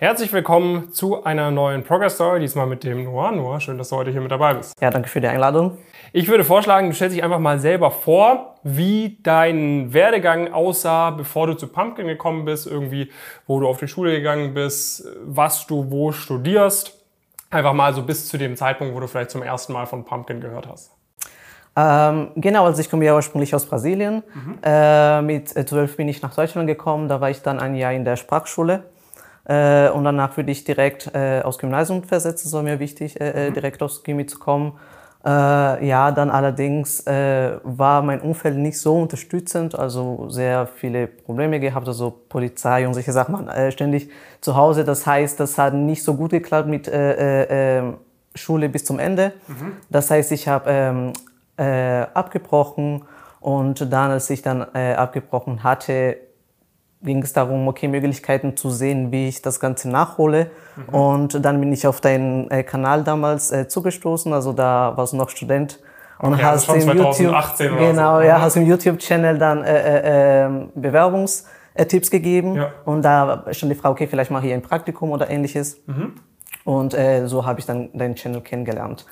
Herzlich willkommen zu einer neuen Progress Story, diesmal mit dem Noah. Noah, schön, dass du heute hier mit dabei bist. Ja, danke für die Einladung. Ich würde vorschlagen, du stellst dich einfach mal selber vor, wie dein Werdegang aussah, bevor du zu Pumpkin gekommen bist, irgendwie, wo du auf die Schule gegangen bist, was du wo studierst. Einfach mal so bis zu dem Zeitpunkt, wo du vielleicht zum ersten Mal von Pumpkin gehört hast. Ähm, genau, also ich komme ja ursprünglich aus Brasilien. Mhm. Äh, mit zwölf bin ich nach Deutschland gekommen. Da war ich dann ein Jahr in der Sprachschule. Äh, und danach würde ich direkt äh, aus Gymnasium versetzen, so mir wichtig, äh, äh, mhm. direkt aus Gymi zu kommen. Äh, ja, dann allerdings äh, war mein Umfeld nicht so unterstützend, also sehr viele Probleme gehabt, also Polizei und solche Sachen, man äh, ständig zu Hause. Das heißt, das hat nicht so gut geklappt mit äh, äh, ähm, Schule bis zum Ende. Mhm. Das heißt, ich habe ähm, äh, abgebrochen und dann, als ich dann äh, abgebrochen hatte, ging es darum, okay, Möglichkeiten zu sehen, wie ich das Ganze nachhole. Mhm. Und dann bin ich auf deinen äh, Kanal damals äh, zugestoßen, also da warst du noch Student. Und okay, hast also im YouTube, genau, so. ja, mhm. hast im YouTube-Channel dann äh, äh, ähm, Bewerbungstipps gegeben. Ja. Und da stand die Frage, okay, vielleicht mache ich ein Praktikum oder ähnliches. Mhm. Und äh, so habe ich dann deinen Channel kennengelernt.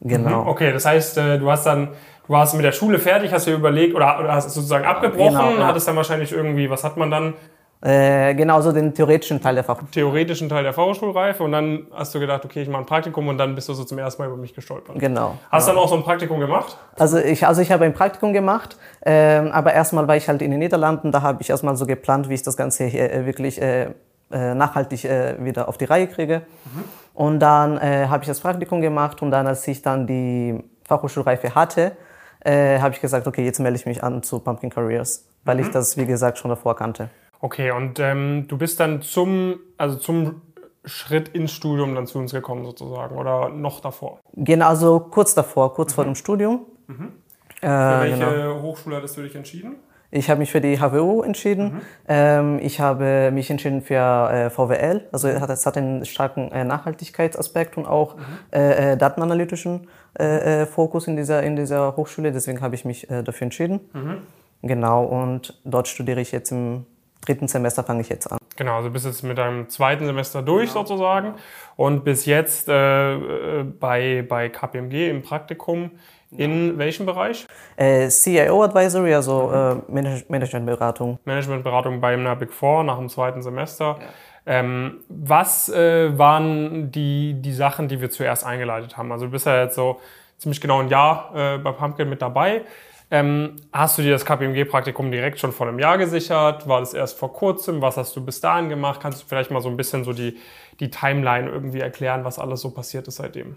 Genau. Mhm. Okay, das heißt, äh, du hast dann Du warst mit der Schule fertig, hast dir überlegt oder, oder hast sozusagen abgebrochen, genau, ja. hattest dann wahrscheinlich irgendwie, was hat man dann? Äh, genau, so den theoretischen Teil der Fachhochschulreife. Theoretischen Teil der Fachhochschulreife und dann hast du gedacht, okay, ich mache ein Praktikum und dann bist du so zum ersten Mal über mich gestolpert. Genau. Hast du ja. dann auch so ein Praktikum gemacht? Also ich, also ich habe ein Praktikum gemacht, äh, aber erstmal war ich halt in den Niederlanden, da habe ich erstmal so geplant, wie ich das Ganze hier äh, wirklich äh, äh, nachhaltig äh, wieder auf die Reihe kriege. Mhm. Und dann habe ich das Praktikum gemacht und dann, als ich dann die Fachhochschulreife hatte, äh, habe ich gesagt, okay, jetzt melde ich mich an zu Pumpkin Careers, weil mhm. ich das, wie gesagt, schon davor kannte. Okay, und ähm, du bist dann zum, also zum Schritt ins Studium dann zu uns gekommen sozusagen oder noch davor? Genau, also kurz davor, kurz mhm. vor dem Studium. Mhm. Für äh, welche genau. Hochschule hattest du dich entschieden? Ich habe mich für die HWU entschieden. Mhm. Ähm, ich habe mich entschieden für äh, VWL. Also es hat, es hat einen starken äh, Nachhaltigkeitsaspekt und auch mhm. äh, äh datenanalytischen äh, äh, Fokus in dieser, in dieser Hochschule. Deswegen habe ich mich dafür entschieden. Mhm. Genau, und dort studiere ich jetzt im dritten Semester, fange ich jetzt an. Genau, also bist jetzt mit deinem zweiten Semester durch genau. sozusagen und bis jetzt bei, bei KPMG im Praktikum in welchem Bereich? Äh, CIO Advisory, also äh, Managementberatung. Managementberatung bei einer Big Four nach dem zweiten Semester. Ja. Ähm, was äh, waren die, die Sachen, die wir zuerst eingeleitet haben? Also du bist ja jetzt so ziemlich genau ein Jahr äh, bei Pumpkin mit dabei. Ähm, hast du dir das KPMG-Praktikum direkt schon vor einem Jahr gesichert? War das erst vor kurzem? Was hast du bis dahin gemacht? Kannst du vielleicht mal so ein bisschen so die, die Timeline irgendwie erklären, was alles so passiert ist seitdem?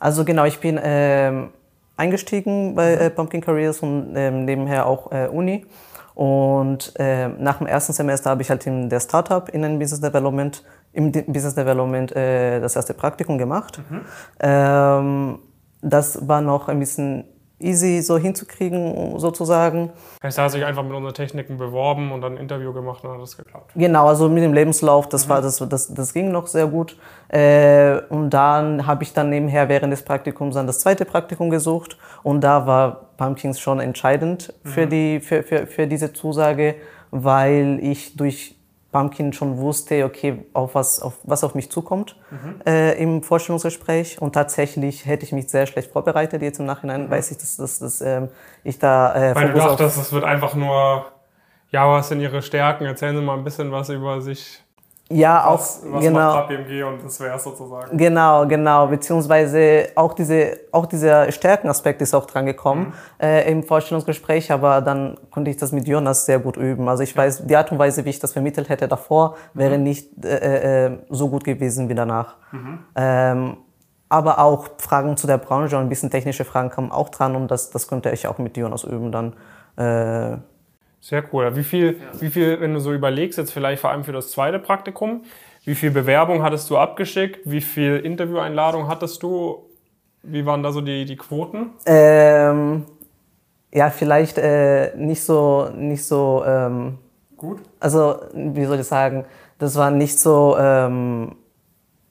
Also genau, ich bin ähm, eingestiegen bei äh, Pumpkin Careers und ähm, nebenher auch äh, Uni. Und äh, nach dem ersten Semester habe ich halt in der Startup in den Business Development, im Business Development äh, das erste Praktikum gemacht. Mhm. Ähm, das war noch ein bisschen easy so hinzukriegen, sozusagen. Heißt, er hat sich einfach mit unseren Techniken beworben und dann ein Interview gemacht und hat das geklappt. Genau, also mit dem Lebenslauf, das, mhm. war, das, das, das ging noch sehr gut. Äh, und dann habe ich dann nebenher während des Praktikums dann das zweite Praktikum gesucht und da war Pumpkins schon entscheidend für, mhm. die, für, für, für diese Zusage, weil ich durch Pumpkin schon wusste, okay, auf was, auf was auf mich zukommt mhm. äh, im Vorstellungsgespräch. Und tatsächlich hätte ich mich sehr schlecht vorbereitet. Jetzt im Nachhinein mhm. weiß ich, dass, dass, dass ähm, ich da. Äh, Weil du dachtest, es wird einfach nur, ja, was sind Ihre Stärken? Erzählen Sie mal ein bisschen was über sich. Ja, was, auch was genau. Macht KPMG und das wäre sozusagen. Genau, genau, beziehungsweise auch diese auch dieser Stärkenaspekt ist auch dran gekommen mhm. äh, im Vorstellungsgespräch, aber dann konnte ich das mit Jonas sehr gut üben. Also ich weiß, die Art und Weise, wie ich das vermittelt hätte davor, wäre mhm. nicht äh, äh, so gut gewesen wie danach. Mhm. Ähm, aber auch Fragen zu der Branche und ein bisschen technische Fragen kamen auch dran und das das konnte ich auch mit Jonas üben dann. Äh, sehr cool. Wie viel, wie viel, wenn du so überlegst, jetzt vielleicht vor allem für das zweite Praktikum, wie viel Bewerbung hattest du abgeschickt? Wie viel Intervieweinladung hattest du? Wie waren da so die, die Quoten? Ähm, ja, vielleicht äh, nicht so, nicht so ähm, gut. Also, wie soll ich sagen, das war nicht so ähm,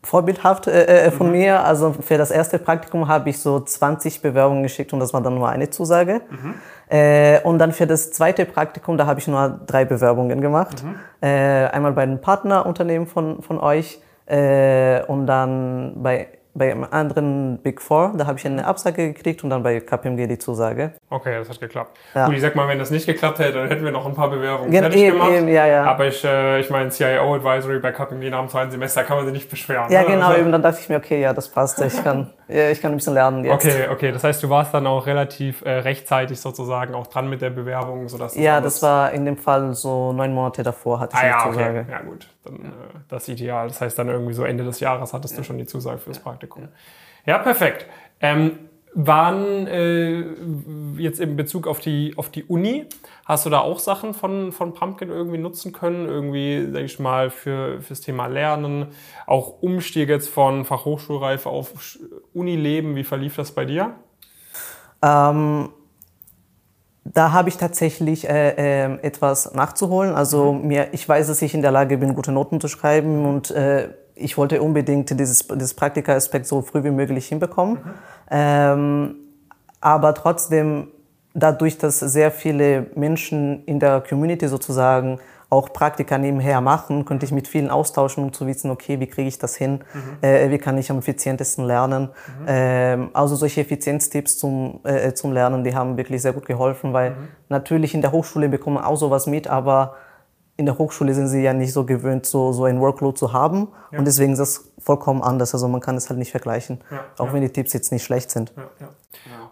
vorbildhaft äh, äh, von mhm. mir. Also für das erste Praktikum habe ich so 20 Bewerbungen geschickt und das war dann nur eine Zusage. Mhm. Äh, und dann für das zweite Praktikum, da habe ich nur drei Bewerbungen gemacht. Mhm. Äh, einmal bei einem Partnerunternehmen von, von euch äh, und dann bei bei einem anderen Big Four, da habe ich eine Absage gekriegt und dann bei KPMG die Zusage. Okay, das hat geklappt. Ja. Gut, ich sag mal, wenn das nicht geklappt hätte, dann hätten wir noch ein paar Bewerbungen Gen fertig eben, gemacht. Eben, ja, ja. Aber ich, äh, ich meine, CIO Advisory bei KPMG nach dem zweiten Semester kann man sich nicht beschweren. Ja, ne? genau, also, eben, dann dachte ich mir, okay, ja, das passt. Ich kann, ich kann ein bisschen lernen jetzt. Okay, okay. Das heißt, du warst dann auch relativ äh, rechtzeitig sozusagen auch dran mit der Bewerbung, sodass das Ja, das war in dem Fall so neun Monate davor hatte ich ah, ja, Zusage. Okay. Ja, gut. Dann, ja. Äh, das ideal. Das heißt, dann irgendwie so Ende des Jahres hattest du schon die Zusage fürs Praktikum. Ja, perfekt. Ähm, waren äh, jetzt in Bezug auf die, auf die Uni, hast du da auch Sachen von, von Pumpkin irgendwie nutzen können? Irgendwie, sag ich mal, für fürs Thema Lernen, auch Umstieg jetzt von Fachhochschulreife auf Unileben, wie verlief das bei dir? Ähm, da habe ich tatsächlich äh, äh, etwas nachzuholen. Also mhm. mir, ich weiß, dass ich in der Lage bin, gute Noten zu schreiben und äh, ich wollte unbedingt dieses, dieses Praktika-Aspekt so früh wie möglich hinbekommen. Mhm. Ähm, aber trotzdem, dadurch, dass sehr viele Menschen in der Community sozusagen auch Praktika nebenher machen, könnte ich mit vielen austauschen, um zu wissen, okay, wie kriege ich das hin, mhm. äh, wie kann ich am effizientesten lernen. Mhm. Ähm, also solche Effizienztipps zum, äh, zum Lernen, die haben wirklich sehr gut geholfen, weil mhm. natürlich in der Hochschule bekommen auch sowas mit, aber in der Hochschule sind sie ja nicht so gewöhnt, so, so ein Workload zu haben. Ja. Und deswegen ist das vollkommen anders. Also man kann es halt nicht vergleichen, ja, auch ja. wenn die Tipps jetzt nicht schlecht sind.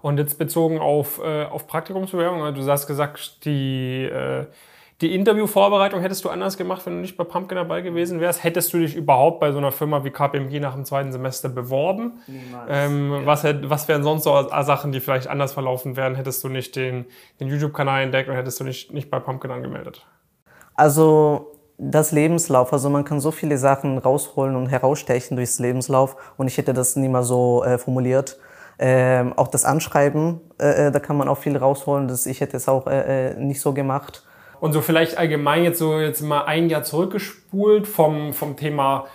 Und jetzt bezogen auf, äh, auf Praktikumsbewerbung, also du hast gesagt, die, äh, die Interviewvorbereitung hättest du anders gemacht, wenn du nicht bei Pumpkin dabei gewesen wärst. Hättest du dich überhaupt bei so einer Firma wie KPMG nach dem zweiten Semester beworben? Ähm, was, was wären sonst so Sachen, die vielleicht anders verlaufen wären? Hättest du nicht den, den YouTube-Kanal entdeckt und hättest du nicht, nicht bei Pumpkin angemeldet? Also das Lebenslauf, also man kann so viele Sachen rausholen und herausstechen durchs Lebenslauf und ich hätte das nie mal so äh, formuliert. Ähm, auch das Anschreiben, äh, äh da kann man auch viel rausholen. Das, ich hätte es auch äh, äh, nicht so gemacht. Und so vielleicht allgemein jetzt so jetzt mal ein Jahr zurückgespult vom, vom Thema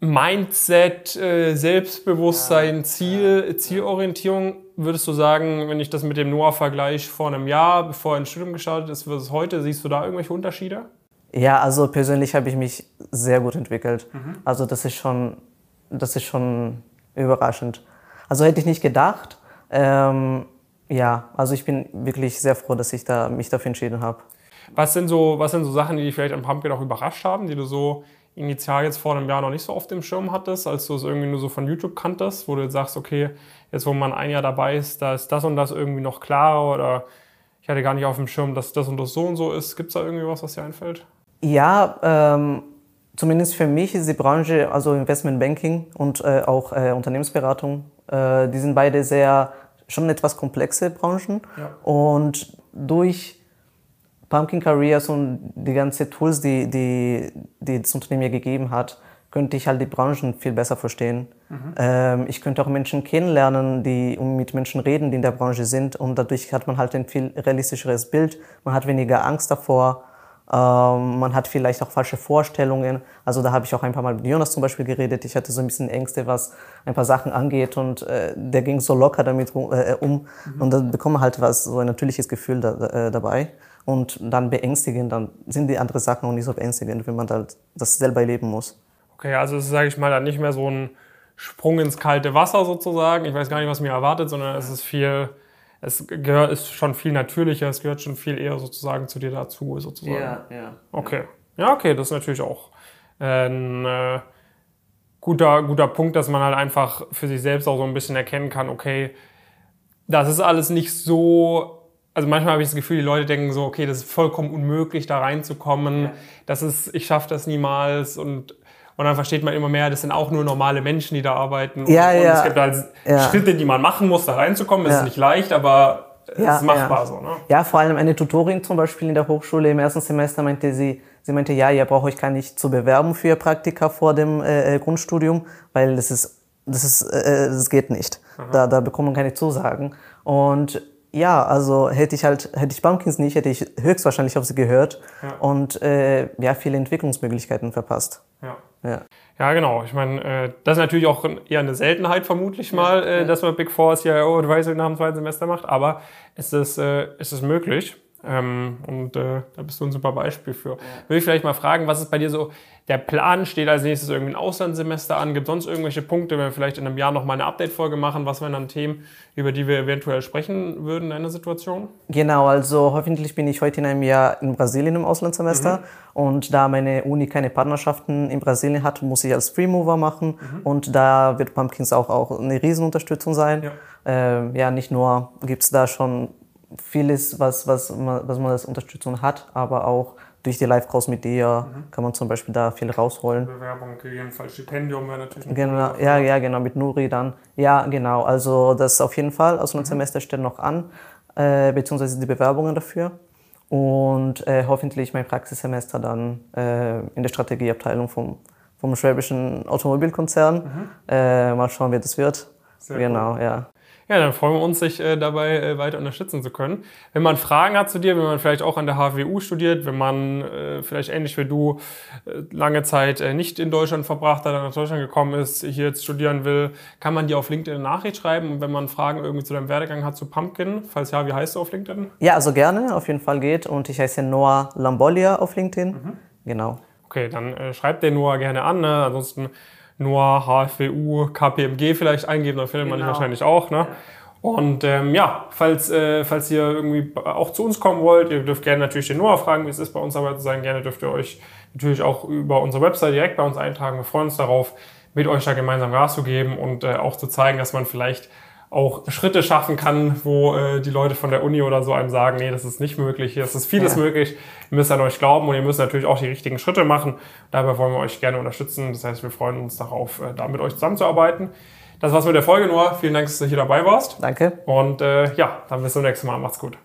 Mindset, äh, Selbstbewusstsein, Ziel, Zielorientierung. Würdest du sagen, wenn ich das mit dem Noah vergleiche vor einem Jahr, bevor er ins Studium gestartet ist, versus heute, siehst du da irgendwelche Unterschiede? Ja, also persönlich habe ich mich sehr gut entwickelt. Mhm. Also das ist schon, das ist schon überraschend. Also hätte ich nicht gedacht. Ähm, ja, also ich bin wirklich sehr froh, dass ich da, mich dafür entschieden habe. Was sind so, was sind so Sachen, die dich vielleicht am Pumpkin auch überrascht haben, die du so initial jetzt vor einem Jahr noch nicht so auf dem Schirm hattest, als du es irgendwie nur so von YouTube kanntest, wo du jetzt sagst, okay, jetzt wo man ein Jahr dabei ist, da ist das und das irgendwie noch klarer oder ich hatte gar nicht auf dem Schirm, dass das und das so und so ist. Gibt es da irgendwie was, was dir einfällt? Ja, ähm, zumindest für mich ist die Branche, also Investment Banking und äh, auch äh, Unternehmensberatung, äh, die sind beide sehr schon etwas komplexe Branchen. Ja. Und durch Pumpkin Careers und die ganzen Tools, die, die, die das Unternehmen mir gegeben hat, könnte ich halt die Branchen viel besser verstehen. Mhm. Ähm, ich könnte auch Menschen kennenlernen, die und mit Menschen reden, die in der Branche sind. Und dadurch hat man halt ein viel realistischeres Bild. Man hat weniger Angst davor. Ähm, man hat vielleicht auch falsche Vorstellungen. Also da habe ich auch ein paar Mal mit Jonas zum Beispiel geredet. Ich hatte so ein bisschen Ängste, was ein paar Sachen angeht und äh, der ging so locker damit äh, um. Mhm. Und dann bekomme halt was, so ein natürliches Gefühl da, äh, dabei und dann beängstigend, dann sind die anderen Sachen auch nicht so beängstigend, wenn man halt das selber erleben muss. Okay, also es ist, sage ich mal, dann nicht mehr so ein Sprung ins kalte Wasser sozusagen. Ich weiß gar nicht, was mir erwartet, sondern es ist viel, es gehört, ist schon viel natürlicher, es gehört schon viel eher sozusagen zu dir dazu, sozusagen. Ja, ja. Okay. Ja, okay, das ist natürlich auch ein äh, guter, guter Punkt, dass man halt einfach für sich selbst auch so ein bisschen erkennen kann, okay, das ist alles nicht so also manchmal habe ich das Gefühl, die Leute denken so, okay, das ist vollkommen unmöglich, da reinzukommen. Ja. Das ist, ich schaffe das niemals und und dann versteht man immer mehr, das sind auch nur normale Menschen, die da arbeiten. Ja, und, ja, es gibt halt ja. Schritte, die man machen muss, da reinzukommen. Es ja. ist nicht leicht, aber es ja, ist machbar ja. so. Ne? Ja, vor allem eine Tutorin zum Beispiel in der Hochschule im ersten Semester meinte sie, sie meinte, ja, ihr braucht euch gar nicht zu bewerben für Praktika vor dem äh, äh, Grundstudium, weil das ist, das ist, äh, äh das geht nicht. Da, da bekommt man keine Zusagen. Und ja, also hätte ich halt, hätte ich Bumpkins nicht, hätte ich höchstwahrscheinlich auf sie gehört ja. und äh, ja, viele Entwicklungsmöglichkeiten verpasst. Ja. Ja. Ja, genau. Ich meine, äh, das ist natürlich auch eher eine Seltenheit vermutlich mal, äh, dass man Big Four CIO Advisory nach dem zweiten Semester macht, aber es ist, äh, es ist möglich. Ähm, und äh, da bist du ein super Beispiel für. Ja. Will ich vielleicht mal fragen, was ist bei dir so der Plan? Steht als nächstes irgendwie ein Auslandssemester an? Gibt es sonst irgendwelche Punkte, wenn wir vielleicht in einem Jahr nochmal eine Update-Folge machen? Was wären dann Themen, über die wir eventuell sprechen würden in einer Situation? Genau, also hoffentlich bin ich heute in einem Jahr in Brasilien im Auslandssemester. Mhm. Und da meine Uni keine Partnerschaften in Brasilien hat, muss ich als Freemover machen. Mhm. Und da wird Pumpkins auch, auch eine Riesenunterstützung sein. Ja, ähm, ja nicht nur gibt es da schon vieles, was, was, man, was man als Unterstützung hat, aber auch durch die Live-Calls mit dir mhm. kann man zum Beispiel da viel rausholen. Bewerbung, gegebenenfalls Stipendium wäre natürlich. Genau, ja, ja, genau, mit Nuri dann. Ja, genau, also das auf jeden Fall. Also ein mhm. Semester steht noch an, äh, beziehungsweise die Bewerbungen dafür. Und äh, hoffentlich mein Praxissemester dann äh, in der Strategieabteilung vom, vom Schwäbischen Automobilkonzern. Mhm. Äh, mal schauen, wie das wird. Sehr genau, cool. ja. Ja, dann freuen wir uns, dich äh, dabei äh, weiter unterstützen zu können. Wenn man Fragen hat zu dir, wenn man vielleicht auch an der HWU studiert, wenn man äh, vielleicht ähnlich wie du äh, lange Zeit äh, nicht in Deutschland verbracht hat, nach Deutschland gekommen ist, hier jetzt studieren will, kann man dir auf LinkedIn eine Nachricht schreiben. Und wenn man Fragen irgendwie zu deinem Werdegang hat zu Pumpkin, falls ja, wie heißt du auf LinkedIn? Ja, also gerne, auf jeden Fall geht. Und ich heiße Noah Lambolia auf LinkedIn. Mhm. Genau. Okay, dann äh, schreibt den Noah gerne an. Ne? Ansonsten nur HFWU, KPMG vielleicht eingeben, dann findet genau. man dich wahrscheinlich auch. Ne? Und ähm, ja, falls, äh, falls ihr irgendwie auch zu uns kommen wollt, ihr dürft gerne natürlich den Noah fragen, wie es ist, bei uns dabei zu sein. Gerne dürft ihr euch natürlich auch über unsere Website direkt bei uns eintragen. Wir freuen uns darauf, mit euch da gemeinsam Gas zu geben und äh, auch zu zeigen, dass man vielleicht auch Schritte schaffen kann, wo äh, die Leute von der Uni oder so einem sagen, nee, das ist nicht möglich, hier ist vieles ja. möglich, ihr müsst an euch glauben und ihr müsst natürlich auch die richtigen Schritte machen. Dabei wollen wir euch gerne unterstützen. Das heißt, wir freuen uns darauf, äh, da mit euch zusammenzuarbeiten. Das war's mit der Folge, Noah. Vielen Dank, dass du hier dabei warst. Danke. Und äh, ja, dann bis zum nächsten Mal. Macht's gut.